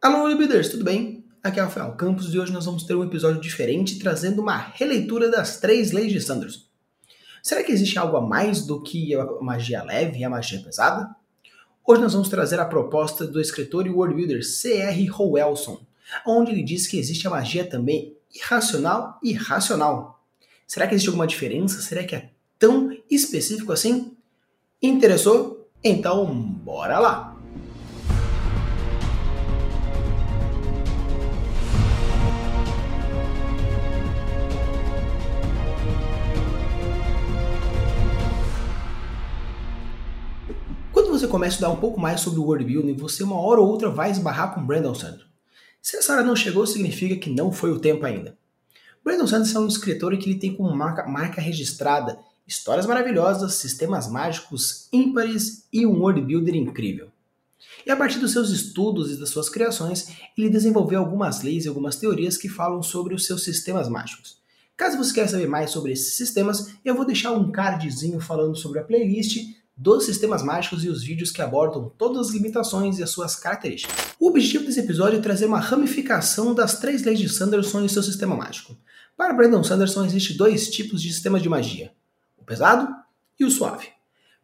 Alô, Libiders, tudo bem? Aqui é o Rafael Campos e hoje nós vamos ter um episódio diferente trazendo uma releitura das três leis de Sanderson. Será que existe algo a mais do que a magia leve e a magia pesada? Hoje nós vamos trazer a proposta do escritor e world builder C.R. Howelson, onde ele diz que existe a magia também irracional e racional. Será que existe alguma diferença? Será que é tão específico assim? Interessou? Então, bora lá! Você começa a estudar um pouco mais sobre o world building, você uma hora ou outra vai esbarrar com Brandon Sanderson. Se essa hora não chegou, significa que não foi o tempo ainda. Brandon Sanderson é um escritor que ele tem como marca, marca registrada histórias maravilhosas, sistemas mágicos ímpares e um world builder incrível. E a partir dos seus estudos e das suas criações, ele desenvolveu algumas leis e algumas teorias que falam sobre os seus sistemas mágicos. Caso você queira saber mais sobre esses sistemas, eu vou deixar um cardzinho falando sobre a playlist dos sistemas mágicos e os vídeos que abordam todas as limitações e as suas características. O objetivo desse episódio é trazer uma ramificação das três leis de Sanderson e seu sistema mágico. Para Brandon Sanderson, existem dois tipos de sistema de magia: o pesado e o suave.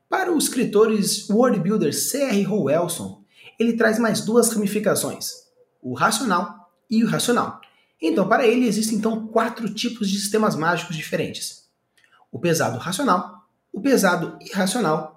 Para os escritores world builder C.R. Howelson, ele traz mais duas ramificações: o racional e o irracional. Então, para ele, existem então quatro tipos de sistemas mágicos diferentes: o pesado racional, o pesado irracional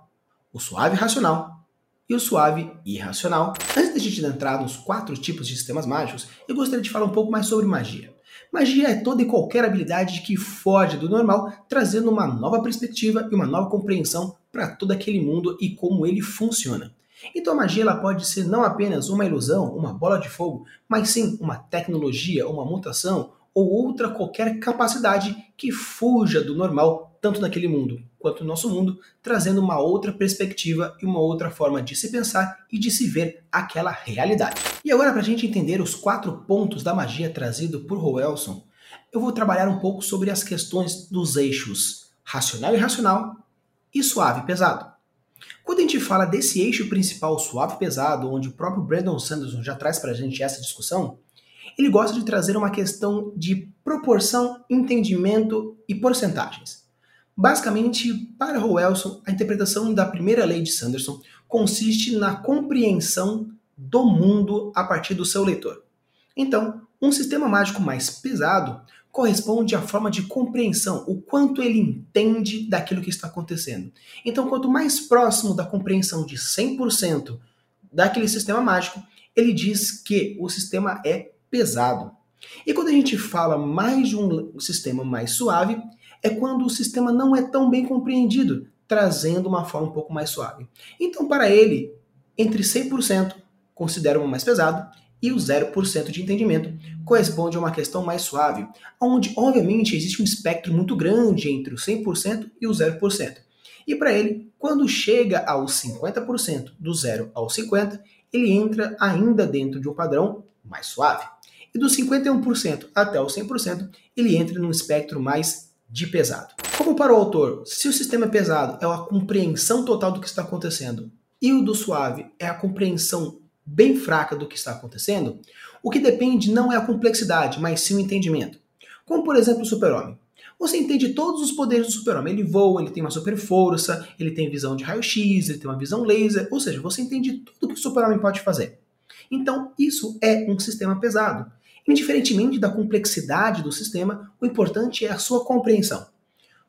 o suave racional e o suave irracional. Antes da gente entrar nos quatro tipos de sistemas mágicos, eu gostaria de falar um pouco mais sobre magia. Magia é toda e qualquer habilidade que foge do normal, trazendo uma nova perspectiva e uma nova compreensão para todo aquele mundo e como ele funciona. Então a magia ela pode ser não apenas uma ilusão, uma bola de fogo, mas sim uma tecnologia, uma mutação ou outra qualquer capacidade que fuja do normal, tanto naquele mundo quanto no nosso mundo, trazendo uma outra perspectiva e uma outra forma de se pensar e de se ver aquela realidade. E agora, para a gente entender os quatro pontos da magia trazido por Rowelson, eu vou trabalhar um pouco sobre as questões dos eixos racional e irracional e suave e pesado. Quando a gente fala desse eixo principal suave e pesado, onde o próprio Brandon Sanderson já traz para a gente essa discussão, ele gosta de trazer uma questão de proporção, entendimento e porcentagens. Basicamente, para Rowelson, a interpretação da primeira lei de Sanderson consiste na compreensão do mundo a partir do seu leitor. Então, um sistema mágico mais pesado corresponde à forma de compreensão, o quanto ele entende daquilo que está acontecendo. Então, quanto mais próximo da compreensão de 100% daquele sistema mágico, ele diz que o sistema é pesado. E quando a gente fala mais de um sistema mais suave, é quando o sistema não é tão bem compreendido, trazendo uma forma um pouco mais suave. Então, para ele, entre 100% considera o mais pesado e o 0% de entendimento corresponde a uma questão mais suave, onde, obviamente, existe um espectro muito grande entre o 100% e o 0%. E para ele, quando chega aos 50%, do 0 ao 50%, ele entra ainda dentro de um padrão mais suave. E dos 51% até os 100%, ele entra num espectro mais de pesado. Como para o autor, se o sistema é pesado é a compreensão total do que está acontecendo e o do suave é a compreensão bem fraca do que está acontecendo, o que depende não é a complexidade, mas sim o entendimento. Como por exemplo o super-homem. Você entende todos os poderes do super-homem. Ele voa, ele tem uma super força, ele tem visão de raio-x, ele tem uma visão laser, ou seja, você entende tudo que o super-homem pode fazer. Então, isso é um sistema pesado. Indiferentemente da complexidade do sistema, o importante é a sua compreensão.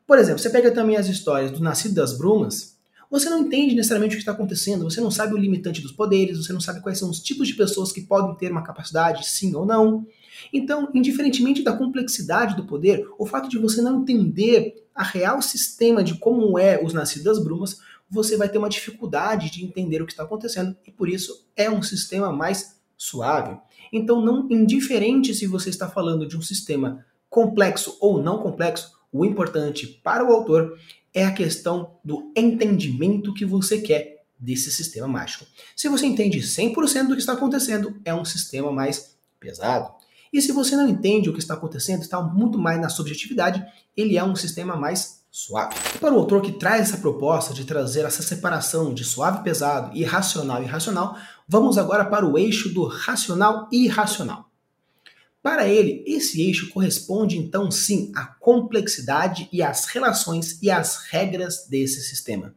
Por exemplo, você pega também as histórias do Nascido das Brumas, você não entende necessariamente o que está acontecendo, você não sabe o limitante dos poderes, você não sabe quais são os tipos de pessoas que podem ter uma capacidade, sim ou não. Então, indiferentemente da complexidade do poder, o fato de você não entender a real sistema de como é os Nascidos das Brumas, você vai ter uma dificuldade de entender o que está acontecendo e por isso é um sistema mais suave. Então, não indiferente se você está falando de um sistema complexo ou não complexo, o importante para o autor é a questão do entendimento que você quer desse sistema mágico. Se você entende 100% do que está acontecendo, é um sistema mais pesado. E se você não entende o que está acontecendo, está muito mais na subjetividade, ele é um sistema mais suave. Para o autor que traz essa proposta de trazer essa separação de suave e pesado e racional e irracional, Vamos agora para o eixo do racional e irracional. Para ele, esse eixo corresponde então sim à complexidade e às relações e às regras desse sistema.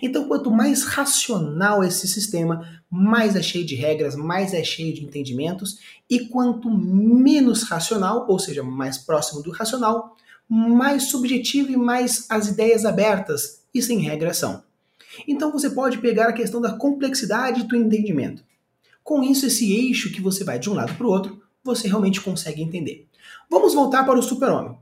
Então, quanto mais racional esse sistema, mais é cheio de regras, mais é cheio de entendimentos, e quanto menos racional, ou seja, mais próximo do racional, mais subjetivo e mais as ideias abertas e sem regras são. Então você pode pegar a questão da complexidade do entendimento. Com isso, esse eixo que você vai de um lado para o outro, você realmente consegue entender. Vamos voltar para o super-homem.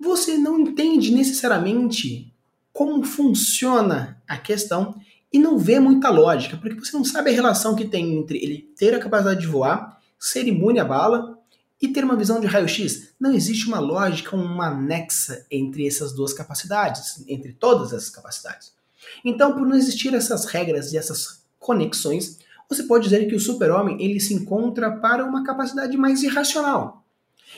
Você não entende necessariamente como funciona a questão e não vê muita lógica, porque você não sabe a relação que tem entre ele ter a capacidade de voar, ser imune à bala e ter uma visão de raio-x. Não existe uma lógica, uma anexa entre essas duas capacidades, entre todas essas capacidades. Então, por não existir essas regras e essas conexões, você pode dizer que o super-homem ele se encontra para uma capacidade mais irracional.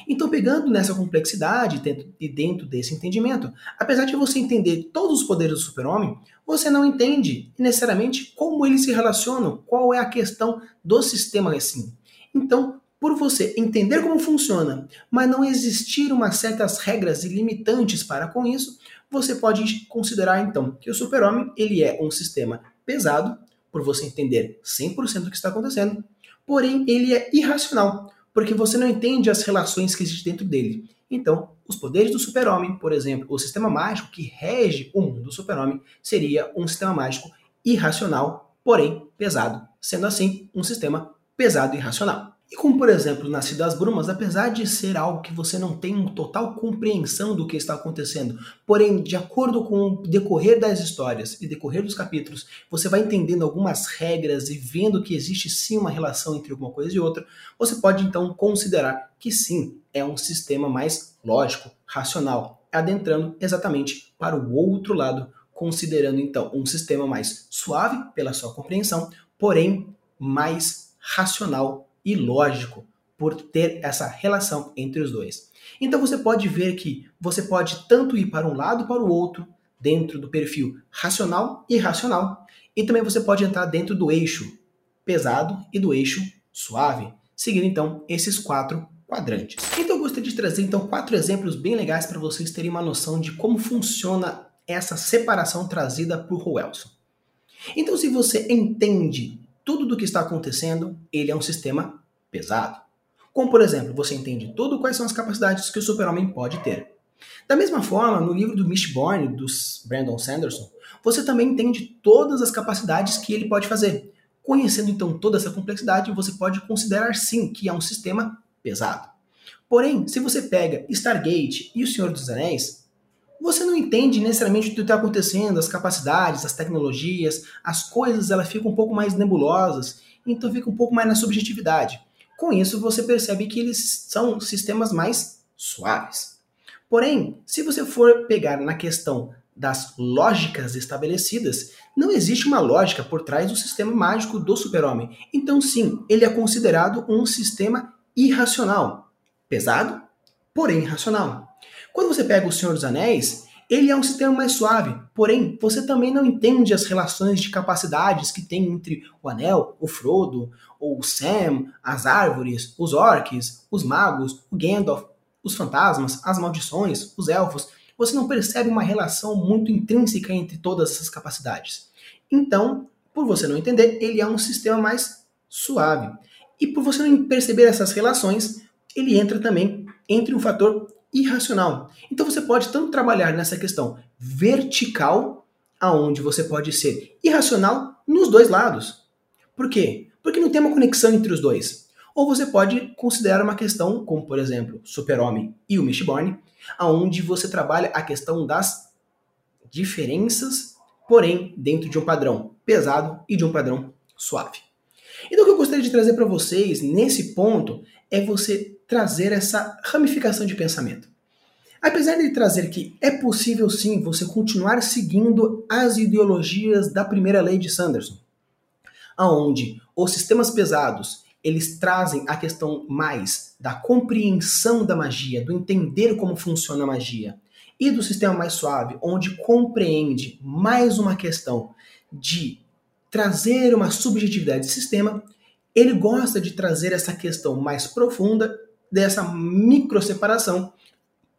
Então, pegando nessa complexidade e dentro desse entendimento, apesar de você entender todos os poderes do super-homem, você não entende necessariamente como eles se relacionam, qual é a questão do sistema assim. Então, por você entender como funciona, mas não existir umas certas regras e limitantes para com isso, você pode considerar então que o super-homem ele é um sistema pesado, por você entender 100% do que está acontecendo, porém ele é irracional, porque você não entende as relações que existem dentro dele. Então, os poderes do super-homem, por exemplo, o sistema mágico que rege o mundo do super-homem, seria um sistema mágico irracional, porém pesado, sendo assim um sistema pesado e irracional. E como, por exemplo, Nascido das Brumas, apesar de ser algo que você não tem total compreensão do que está acontecendo, porém, de acordo com o decorrer das histórias e decorrer dos capítulos, você vai entendendo algumas regras e vendo que existe sim uma relação entre uma coisa e outra, você pode então considerar que sim, é um sistema mais lógico, racional, adentrando exatamente para o outro lado, considerando então um sistema mais suave pela sua compreensão, porém mais racional e lógico por ter essa relação entre os dois. Então você pode ver que você pode tanto ir para um lado para o outro dentro do perfil racional e irracional, e também você pode entrar dentro do eixo pesado e do eixo suave, seguindo então esses quatro quadrantes. Então eu gostaria de trazer então quatro exemplos bem legais para vocês terem uma noção de como funciona essa separação trazida por Rowelson. Então se você entende tudo do que está acontecendo, ele é um sistema pesado. Como, por exemplo, você entende tudo quais são as capacidades que o super-homem pode ter. Da mesma forma, no livro do Mistborn, dos Brandon Sanderson, você também entende todas as capacidades que ele pode fazer. Conhecendo então toda essa complexidade, você pode considerar sim que é um sistema pesado. Porém, se você pega Stargate e O Senhor dos Anéis, você não entende necessariamente o que está acontecendo, as capacidades, as tecnologias, as coisas elas ficam um pouco mais nebulosas, então fica um pouco mais na subjetividade. Com isso, você percebe que eles são sistemas mais suaves. Porém, se você for pegar na questão das lógicas estabelecidas, não existe uma lógica por trás do sistema mágico do super-homem. Então, sim, ele é considerado um sistema irracional. Pesado, porém racional. Quando você pega o Senhor dos Anéis, ele é um sistema mais suave, porém, você também não entende as relações de capacidades que tem entre o Anel, o Frodo, o Sam, as árvores, os orcs, os magos, o Gandalf, os fantasmas, as maldições, os elfos. Você não percebe uma relação muito intrínseca entre todas essas capacidades. Então, por você não entender, ele é um sistema mais suave. E por você não perceber essas relações, ele entra também entre um fator irracional. Então você pode tanto trabalhar nessa questão vertical, aonde você pode ser irracional nos dois lados. Por quê? Porque não tem uma conexão entre os dois. Ou você pode considerar uma questão, como por exemplo, Super-Homem e o Mistborn, aonde você trabalha a questão das diferenças, porém dentro de um padrão pesado e de um padrão suave. Então o que eu gostaria de trazer para vocês nesse ponto é você trazer essa ramificação de pensamento. Apesar de trazer que é possível sim você continuar seguindo as ideologias da primeira lei de Sanderson, aonde os sistemas pesados eles trazem a questão mais da compreensão da magia, do entender como funciona a magia, e do sistema mais suave, onde compreende mais uma questão de trazer uma subjetividade de sistema, ele gosta de trazer essa questão mais profunda dessa microseparação,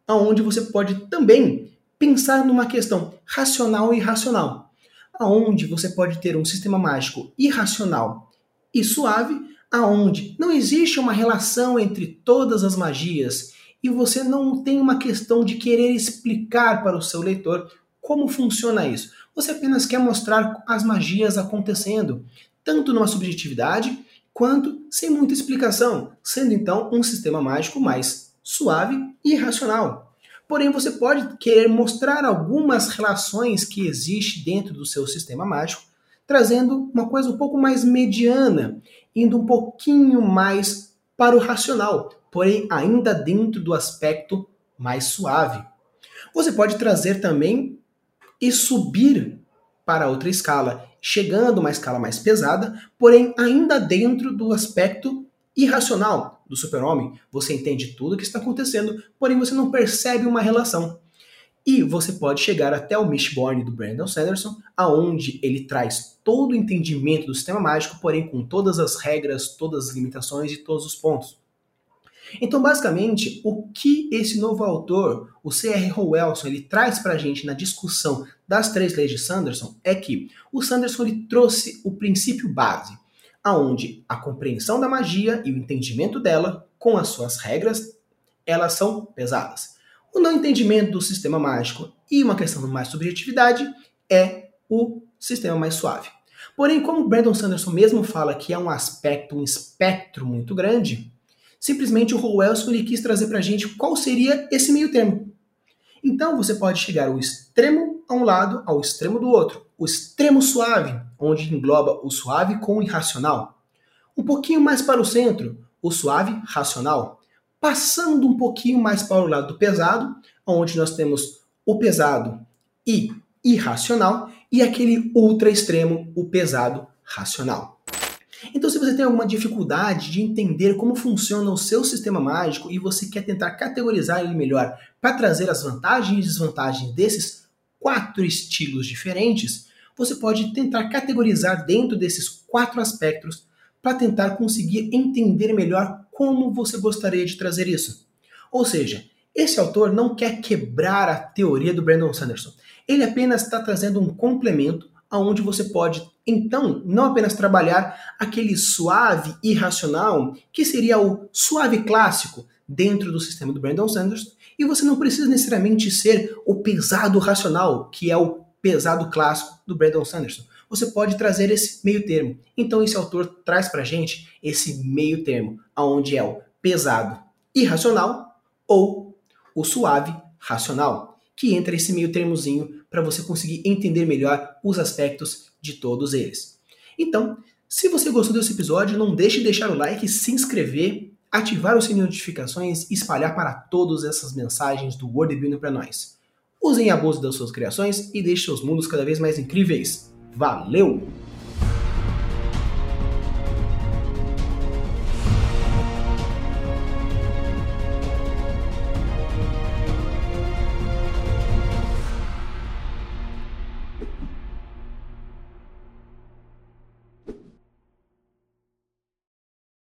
aonde você pode também pensar numa questão racional e irracional, aonde você pode ter um sistema mágico irracional e suave, aonde não existe uma relação entre todas as magias e você não tem uma questão de querer explicar para o seu leitor como funciona isso. Você apenas quer mostrar as magias acontecendo, tanto numa subjetividade quanto sem muita explicação, sendo então um sistema mágico mais suave e racional. Porém, você pode querer mostrar algumas relações que existem dentro do seu sistema mágico, trazendo uma coisa um pouco mais mediana, indo um pouquinho mais para o racional, porém ainda dentro do aspecto mais suave. Você pode trazer também e subir para outra escala, chegando a uma escala mais pesada, porém ainda dentro do aspecto irracional do super-homem. Você entende tudo o que está acontecendo, porém você não percebe uma relação. E você pode chegar até o Mistborn do Brandon Sanderson, aonde ele traz todo o entendimento do sistema mágico, porém com todas as regras, todas as limitações e todos os pontos. Então, basicamente, o que esse novo autor, o C.R. Howelson, ele traz para a gente na discussão das três leis de Sanderson é que o Sanderson ele trouxe o princípio base, aonde a compreensão da magia e o entendimento dela, com as suas regras, elas são pesadas. O não entendimento do sistema mágico e uma questão de mais subjetividade é o sistema mais suave. Porém, como Brandon Sanderson mesmo fala que é um aspecto, um espectro muito grande, Simplesmente o Howelson ele quis trazer para a gente qual seria esse meio termo. Então você pode chegar ao extremo a um lado, ao extremo do outro. O extremo suave, onde engloba o suave com o irracional. Um pouquinho mais para o centro, o suave racional. Passando um pouquinho mais para o lado do pesado, onde nós temos o pesado e irracional, e aquele ultra extremo, o pesado racional. Então, se você tem alguma dificuldade de entender como funciona o seu sistema mágico e você quer tentar categorizar ele melhor para trazer as vantagens e desvantagens desses quatro estilos diferentes, você pode tentar categorizar dentro desses quatro aspectos para tentar conseguir entender melhor como você gostaria de trazer isso. Ou seja, esse autor não quer quebrar a teoria do Brandon Sanderson. Ele apenas está trazendo um complemento aonde você pode então não apenas trabalhar aquele suave irracional, que seria o suave clássico dentro do sistema do Brandon Sanders, e você não precisa necessariamente ser o pesado racional, que é o pesado clássico do Brandon Sanderson. Você pode trazer esse meio termo. Então esse autor traz pra gente esse meio termo, aonde é o pesado irracional ou o suave racional que entra esse meio termozinho para você conseguir entender melhor os aspectos de todos eles. Então, se você gostou desse episódio, não deixe de deixar o like, se inscrever, ativar o sininho de notificações e espalhar para todas essas mensagens do World Building para nós. Usem a bolsa das suas criações e deixem seus mundos cada vez mais incríveis. Valeu!